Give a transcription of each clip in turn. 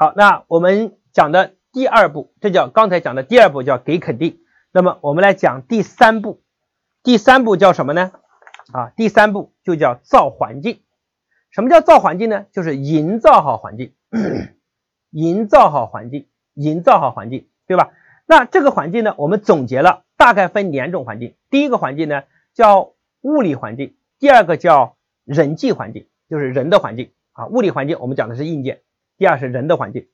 好，那我们讲的第二步，这叫刚才讲的第二步叫给肯定。那么我们来讲第三步，第三步叫什么呢？啊，第三步就叫造环境。什么叫造环境呢？就是营造好环境，营造好环境，营造好环境，对吧？那这个环境呢，我们总结了，大概分两种环境。第一个环境呢叫物理环境，第二个叫人际环境，就是人的环境啊。物理环境我们讲的是硬件。第二是人的环境，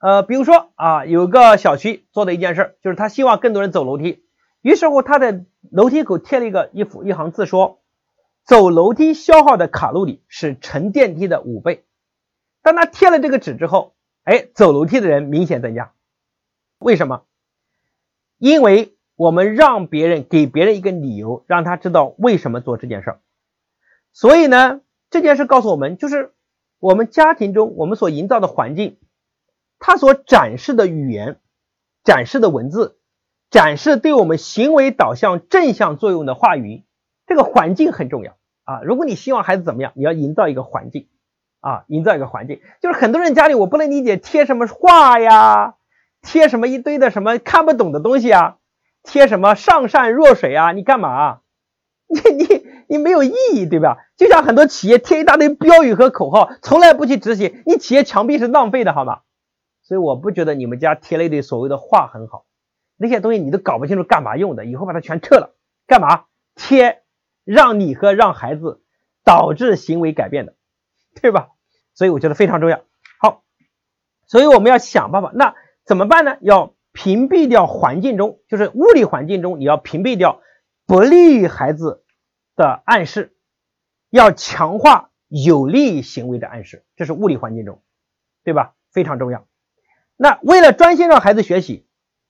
呃，比如说啊，有个小区做的一件事，就是他希望更多人走楼梯，于是乎他在楼梯口贴了一个一幅一行字，说走楼梯消耗的卡路里是乘电梯的五倍。当他贴了这个纸之后，哎，走楼梯的人明显增加。为什么？因为我们让别人给别人一个理由，让他知道为什么做这件事儿。所以呢，这件事告诉我们就是。我们家庭中，我们所营造的环境，它所展示的语言、展示的文字、展示对我们行为导向正向作用的话语，这个环境很重要啊！如果你希望孩子怎么样，你要营造一个环境啊，营造一个环境。就是很多人家里，我不能理解贴什么画呀，贴什么一堆的什么看不懂的东西啊，贴什么上善若水啊，你干嘛？你你。你没有意义，对吧？就像很多企业贴一大堆标语和口号，从来不去执行，你企业墙壁是浪费的，好吗？所以我不觉得你们家贴了一堆所谓的话很好，那些东西你都搞不清楚干嘛用的，以后把它全撤了，干嘛贴？让你和让孩子导致行为改变的，对吧？所以我觉得非常重要。好，所以我们要想办法，那怎么办呢？要屏蔽掉环境中，就是物理环境中，你要屏蔽掉不利于孩子。的暗示要强化有利行为的暗示，这是物理环境中，对吧？非常重要。那为了专心让孩子学习，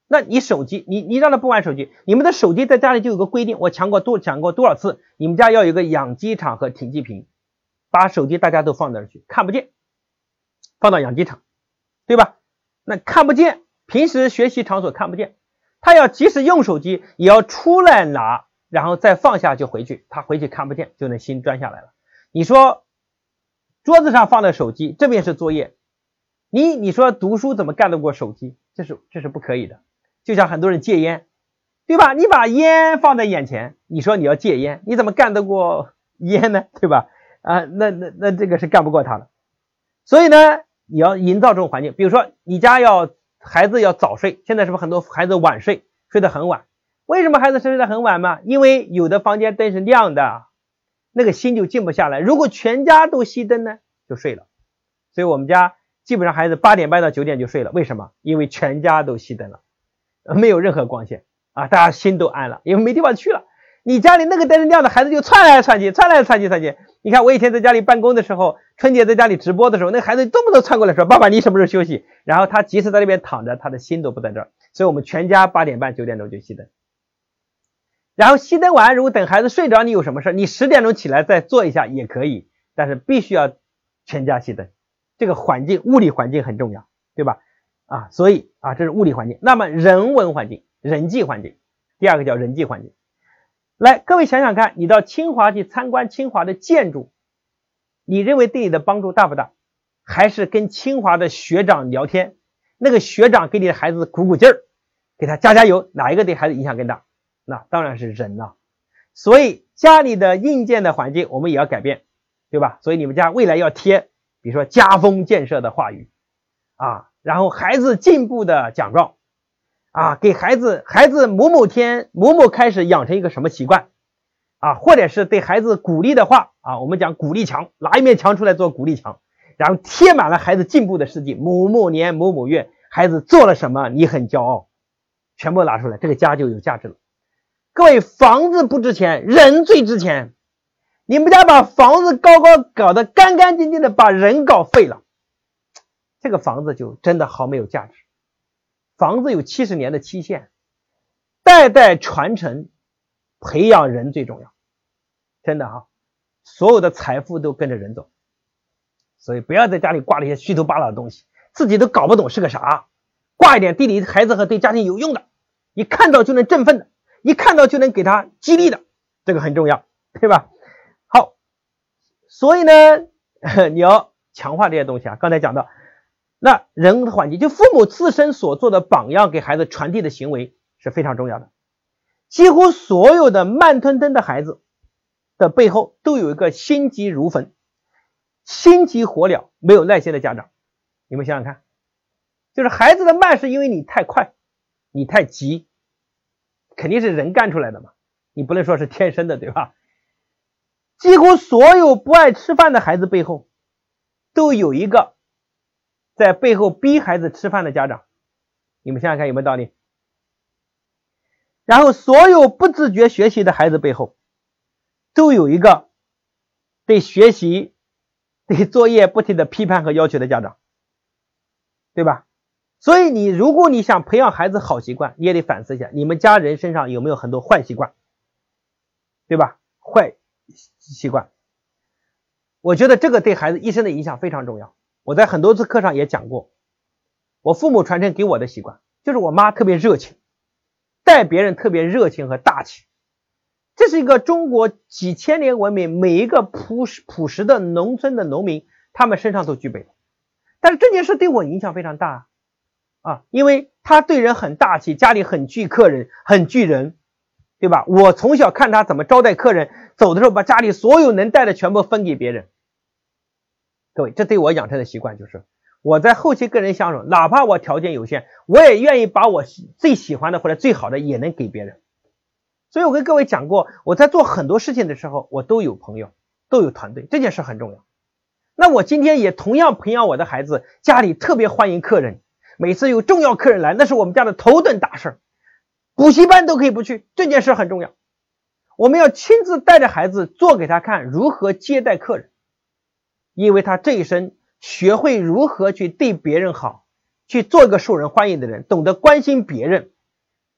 那你手机，你你让他不玩手机，你们的手机在家里就有个规定，我讲过多讲过多少次，你们家要有个养鸡场和停机坪，把手机大家都放那儿去，看不见，放到养鸡场，对吧？那看不见，平时学习场所看不见，他要即使用手机，也要出来拿。然后再放下就回去，他回去看不见就能心专下来了。你说桌子上放的手机，这边是作业，你你说读书怎么干得过手机？这是这是不可以的。就像很多人戒烟，对吧？你把烟放在眼前，你说你要戒烟，你怎么干得过 烟呢？对吧？啊，那那那这个是干不过他的。所以呢，你要营造这种环境，比如说你家要孩子要早睡，现在是不是很多孩子晚睡，睡得很晚？为什么孩子睡得很晚嘛？因为有的房间灯是亮的，那个心就静不下来。如果全家都熄灯呢，就睡了。所以我们家基本上孩子八点半到九点就睡了。为什么？因为全家都熄灯了，没有任何光线啊，大家心都安了，因为没地方去了。你家里那个灯是亮的，孩子就窜来窜去，窜来窜去窜去。你看我以前在家里办公的时候，春节在家里直播的时候，那孩子动不动窜过来说：“爸爸，你什么时候休息？”然后他即使在那边躺着，他的心都不在这儿。所以我们全家八点半九点钟就熄灯。然后熄灯完，如果等孩子睡着，你有什么事？你十点钟起来再做一下也可以，但是必须要全家熄灯。这个环境物理环境很重要，对吧？啊，所以啊，这是物理环境。那么人文环境、人际环境，第二个叫人际环境。来，各位想想看，你到清华去参观清华的建筑，你认为对你的帮助大不大？还是跟清华的学长聊天，那个学长给你的孩子鼓鼓劲儿，给他加加油，哪一个对孩子影响更大？那当然是人呐，所以家里的硬件的环境我们也要改变，对吧？所以你们家未来要贴，比如说家风建设的话语啊，然后孩子进步的奖状啊，给孩子孩子某某天某某开始养成一个什么习惯啊，或者是对孩子鼓励的话啊，我们讲鼓励墙，拿一面墙出来做鼓励墙，然后贴满了孩子进步的事迹，某某年某某月孩子做了什么，你很骄傲，全部拿出来，这个家就有价值了。各位，房子不值钱，人最值钱。你们家把房子高高搞得干干净净的，把人搞废了，这个房子就真的好没有价值。房子有七十年的期限，代代传承，培养人最重要。真的哈，所有的财富都跟着人走，所以不要在家里挂那些虚头巴脑的东西，自己都搞不懂是个啥，挂一点对你孩子和对家庭有用的，一看到就能振奋的。一看到就能给他激励的，这个很重要，对吧？好，所以呢，你要强化这些东西啊。刚才讲到，那人的环境，就父母自身所做的榜样给孩子传递的行为是非常重要的。几乎所有的慢吞吞的孩子的背后都有一个心急如焚、心急火燎、没有耐心的家长。你们想想看，就是孩子的慢是因为你太快，你太急，肯定是人干出来的嘛，你不能说是天生的，对吧？几乎所有不爱吃饭的孩子背后都有一个。在背后逼孩子吃饭的家长，你们想想看有没有道理？然后，所有不自觉学习的孩子背后，都有一个对学习、对作业不停的批判和要求的家长，对吧？所以，你如果你想培养孩子好习惯，你也得反思一下，你们家人身上有没有很多坏习惯，对吧？坏习惯，我觉得这个对孩子一生的影响非常重要。我在很多次课上也讲过，我父母传承给我的习惯，就是我妈特别热情，待别人特别热情和大气，这是一个中国几千年文明每一个朴实朴实的农村的农民他们身上都具备的。但是这件事对我影响非常大啊啊，因为他对人很大气，家里很聚客人，很聚人，对吧？我从小看他怎么招待客人，走的时候把家里所有能带的全部分给别人。各位，这对我养成的习惯就是，我在后期跟人相处，哪怕我条件有限，我也愿意把我最喜欢的或者最好的也能给别人。所以我跟各位讲过，我在做很多事情的时候，我都有朋友，都有团队，这件事很重要。那我今天也同样培养我的孩子，家里特别欢迎客人，每次有重要客人来，那是我们家的头等大事儿补习班都可以不去，这件事很重要。我们要亲自带着孩子做给他看，如何接待客人。因为他这一生学会如何去对别人好，去做一个受人欢迎的人，懂得关心别人，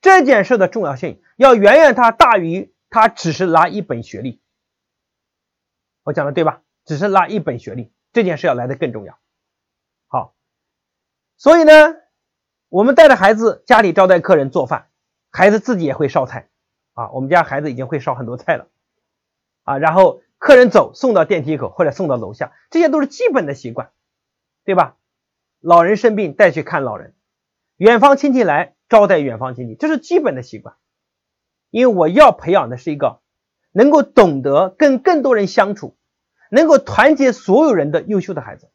这件事的重要性要远远他大于他只是拿一本学历。我讲的对吧？只是拿一本学历，这件事要来的更重要。所以呢，我们带着孩子家里招待客人做饭，孩子自己也会烧菜啊。我们家孩子已经会烧很多菜了啊，然后。客人走，送到电梯口或者送到楼下，这些都是基本的习惯，对吧？老人生病带去看老人，远方亲戚来招待远方亲戚，这是基本的习惯。因为我要培养的是一个能够懂得跟更多人相处，能够团结所有人的优秀的孩子，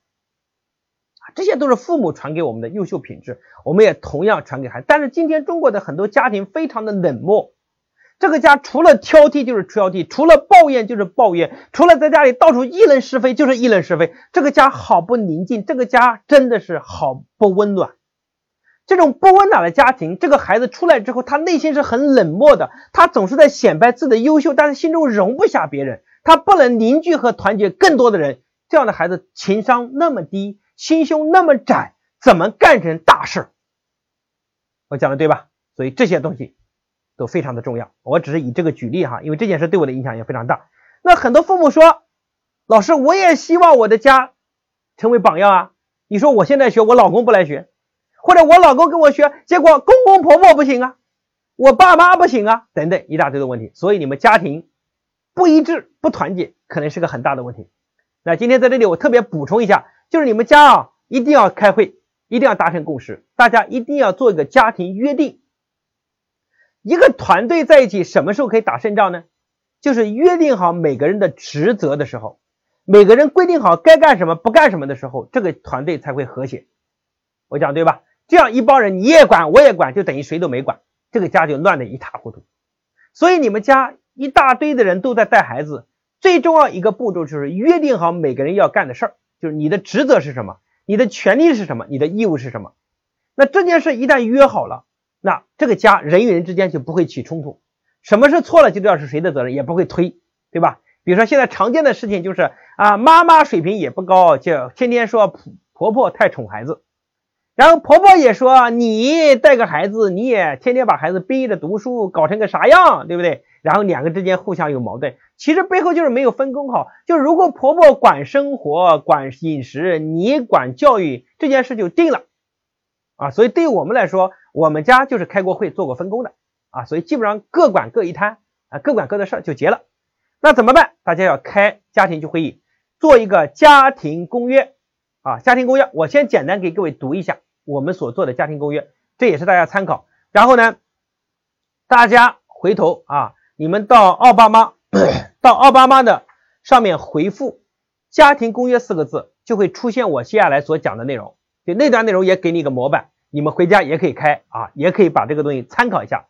这些都是父母传给我们的优秀品质，我们也同样传给孩子。但是今天中国的很多家庭非常的冷漠。这个家除了挑剔就是挑剔，除了抱怨就是抱怨，除了在家里到处议论是非就是议论是非。这个家好不宁静，这个家真的是好不温暖。这种不温暖的家庭，这个孩子出来之后，他内心是很冷漠的，他总是在显摆自己的优秀，但是心中容不下别人，他不能凝聚和团结更多的人。这样的孩子情商那么低，心胸那么窄，怎么干成大事？我讲的对吧？所以这些东西。都非常的重要，我只是以这个举例哈，因为这件事对我的影响也非常大。那很多父母说，老师，我也希望我的家成为榜样啊。你说我现在学，我老公不来学，或者我老公跟我学，结果公公婆婆不行啊，我爸妈不行啊，等等一大堆的问题。所以你们家庭不一致、不团结，可能是个很大的问题。那今天在这里我特别补充一下，就是你们家啊，一定要开会，一定要达成共识，大家一定要做一个家庭约定。一个团队在一起，什么时候可以打胜仗呢？就是约定好每个人的职责的时候，每个人规定好该干什么、不干什么的时候，这个团队才会和谐。我讲对吧？这样一帮人你也管我也管，就等于谁都没管，这个家就乱得一塌糊涂。所以你们家一大堆的人都在带孩子，最重要一个步骤就是约定好每个人要干的事儿，就是你的职责是什么，你的权利是什么，你的义务是什么。那这件事一旦约好了。那这个家人与人之间就不会起冲突，什么是错了就知道是谁的责任，也不会推，对吧？比如说现在常见的事情就是啊，妈妈水平也不高，就天天说婆婆太宠孩子，然后婆婆也说你带个孩子，你也天天把孩子逼着读书，搞成个啥样，对不对？然后两个之间互相有矛盾，其实背后就是没有分工好。就如果婆婆管生活、管饮食，你管教育，这件事就定了啊。所以对于我们来说，我们家就是开过会做过分工的啊，所以基本上各管各一摊啊，各管各的事儿就结了。那怎么办？大家要开家庭聚会议，做一个家庭公约。啊，家庭公约，我先简单给各位读一下我们所做的家庭公约，这也是大家参考。然后呢，大家回头啊，你们到奥巴马，到奥巴马的上面回复“家庭公约”四个字，就会出现我接下来所讲的内容。就那段内容也给你一个模板，你们回家也可以开啊，也可以把这个东西参考一下，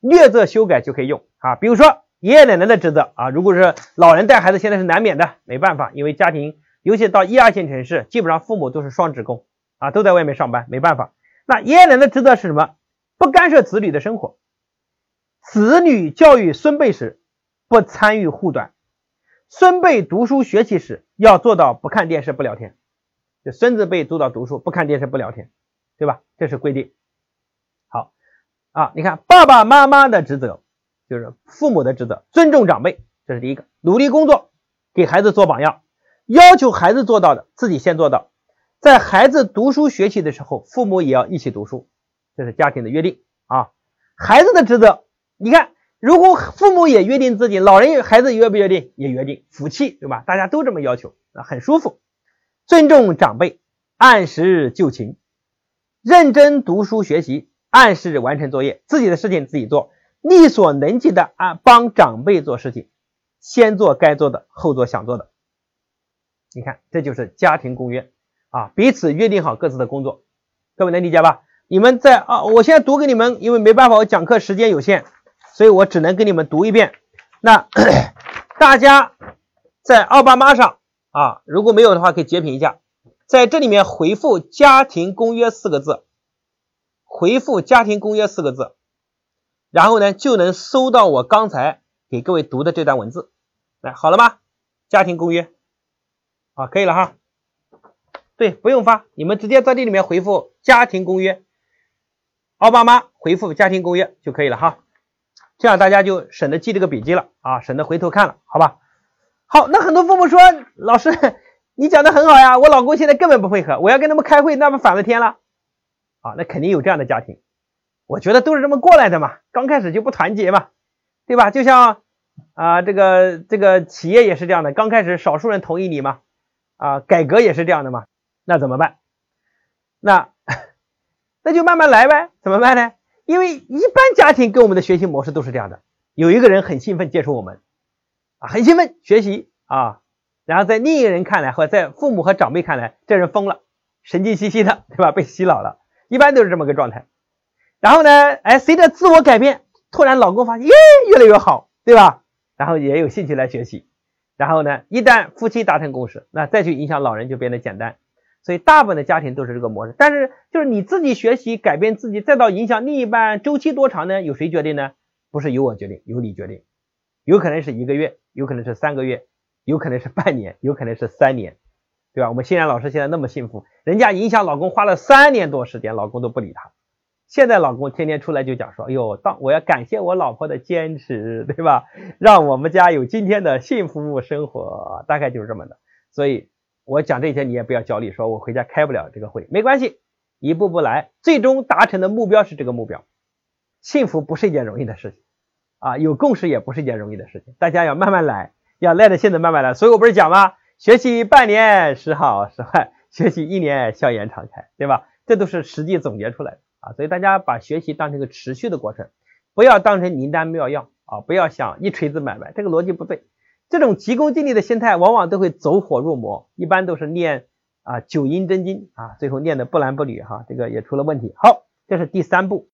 略作修改就可以用啊。比如说爷爷奶奶的职责啊，如果是老人带孩子，现在是难免的，没办法，因为家庭。尤其到一二线城市，基本上父母都是双职工啊，都在外面上班，没办法。那爷爷奶奶职责是什么？不干涉子女的生活，子女教育孙辈时不参与护短，孙辈读书学习时要做到不看电视不聊天。就孙子辈做到读书不看电视不聊天，对吧？这是规定。好啊，你看爸爸妈妈的职责就是父母的职责，尊重长辈，这是第一个，努力工作，给孩子做榜样。要求孩子做到的，自己先做到。在孩子读书学习的时候，父母也要一起读书，这是家庭的约定啊。孩子的职责，你看，如果父母也约定自己，老人与孩子约不约定？也约定，福气，对吧？大家都这么要求，啊，很舒服。尊重长辈，按时就寝，认真读书学习，按时完成作业，自己的事情自己做，力所能及的啊，帮长辈做事情，先做该做的，后做想做的。你看，这就是家庭公约啊，彼此约定好各自的工作，各位能理解吧？你们在啊，我现在读给你们，因为没办法，我讲课时间有限，所以我只能给你们读一遍。那 大家在奥巴马上啊，如果没有的话，可以截屏一下，在这里面回复“家庭公约”四个字，回复“家庭公约”四个字，然后呢，就能搜到我刚才给各位读的这段文字。来，好了吗？家庭公约。啊，可以了哈。对，不用发，你们直接在这里面回复“家庭公约”，奥巴马回复“家庭公约”就可以了哈。这样大家就省得记这个笔记了啊，省得回头看了，好吧？好，那很多父母说，老师 你讲的很好呀，我老公现在根本不配合，我要跟他们开会，那不反了天了？啊，那肯定有这样的家庭，我觉得都是这么过来的嘛，刚开始就不团结嘛，对吧？就像啊，这个这个企业也是这样的，刚开始少数人同意你嘛。啊，改革也是这样的嘛，那怎么办？那 那就慢慢来呗。怎么办呢？因为一般家庭跟我们的学习模式都是这样的：有一个人很兴奋接触我们，啊，很兴奋学习啊，然后在另一个人看来，或在父母和长辈看来，这人疯了，神经兮兮的，对吧？被洗脑了，一般都是这么个状态。然后呢，哎，随着自我改变，突然老公发现，耶，越来越好，对吧？然后也有兴趣来学习。然后呢，一旦夫妻达成共识，那再去影响老人就变得简单。所以大部分的家庭都是这个模式。但是就是你自己学习改变自己，再到影响另一半，周期多长呢？由谁决定呢？不是由我决定，由你决定。有可能是一个月，有可能是三个月，有可能是半年，有可能是三年，对吧？我们欣然老师现在那么幸福，人家影响老公花了三年多时间，老公都不理他。现在老公天天出来就讲说，哎呦，当我要感谢我老婆的坚持，对吧？让我们家有今天的幸福生活，大概就是这么的。所以我讲这些你也不要焦虑，说我回家开不了这个会，没关系，一步步来，最终达成的目标是这个目标。幸福不是一件容易的事情啊，有共识也不是一件容易的事情，大家要慢慢来，要耐着性子慢慢来。所以我不是讲吗？学习半年时好时坏，学习一年笑颜常开，对吧？这都是实际总结出来的。啊，所以大家把学习当成一个持续的过程，不要当成灵丹妙药啊！不要想一锤子买卖，这个逻辑不对。这种急功近利的心态，往往都会走火入魔，一般都是念啊九阴真经啊，最后念的不男不女哈，这个也出了问题。好，这是第三步。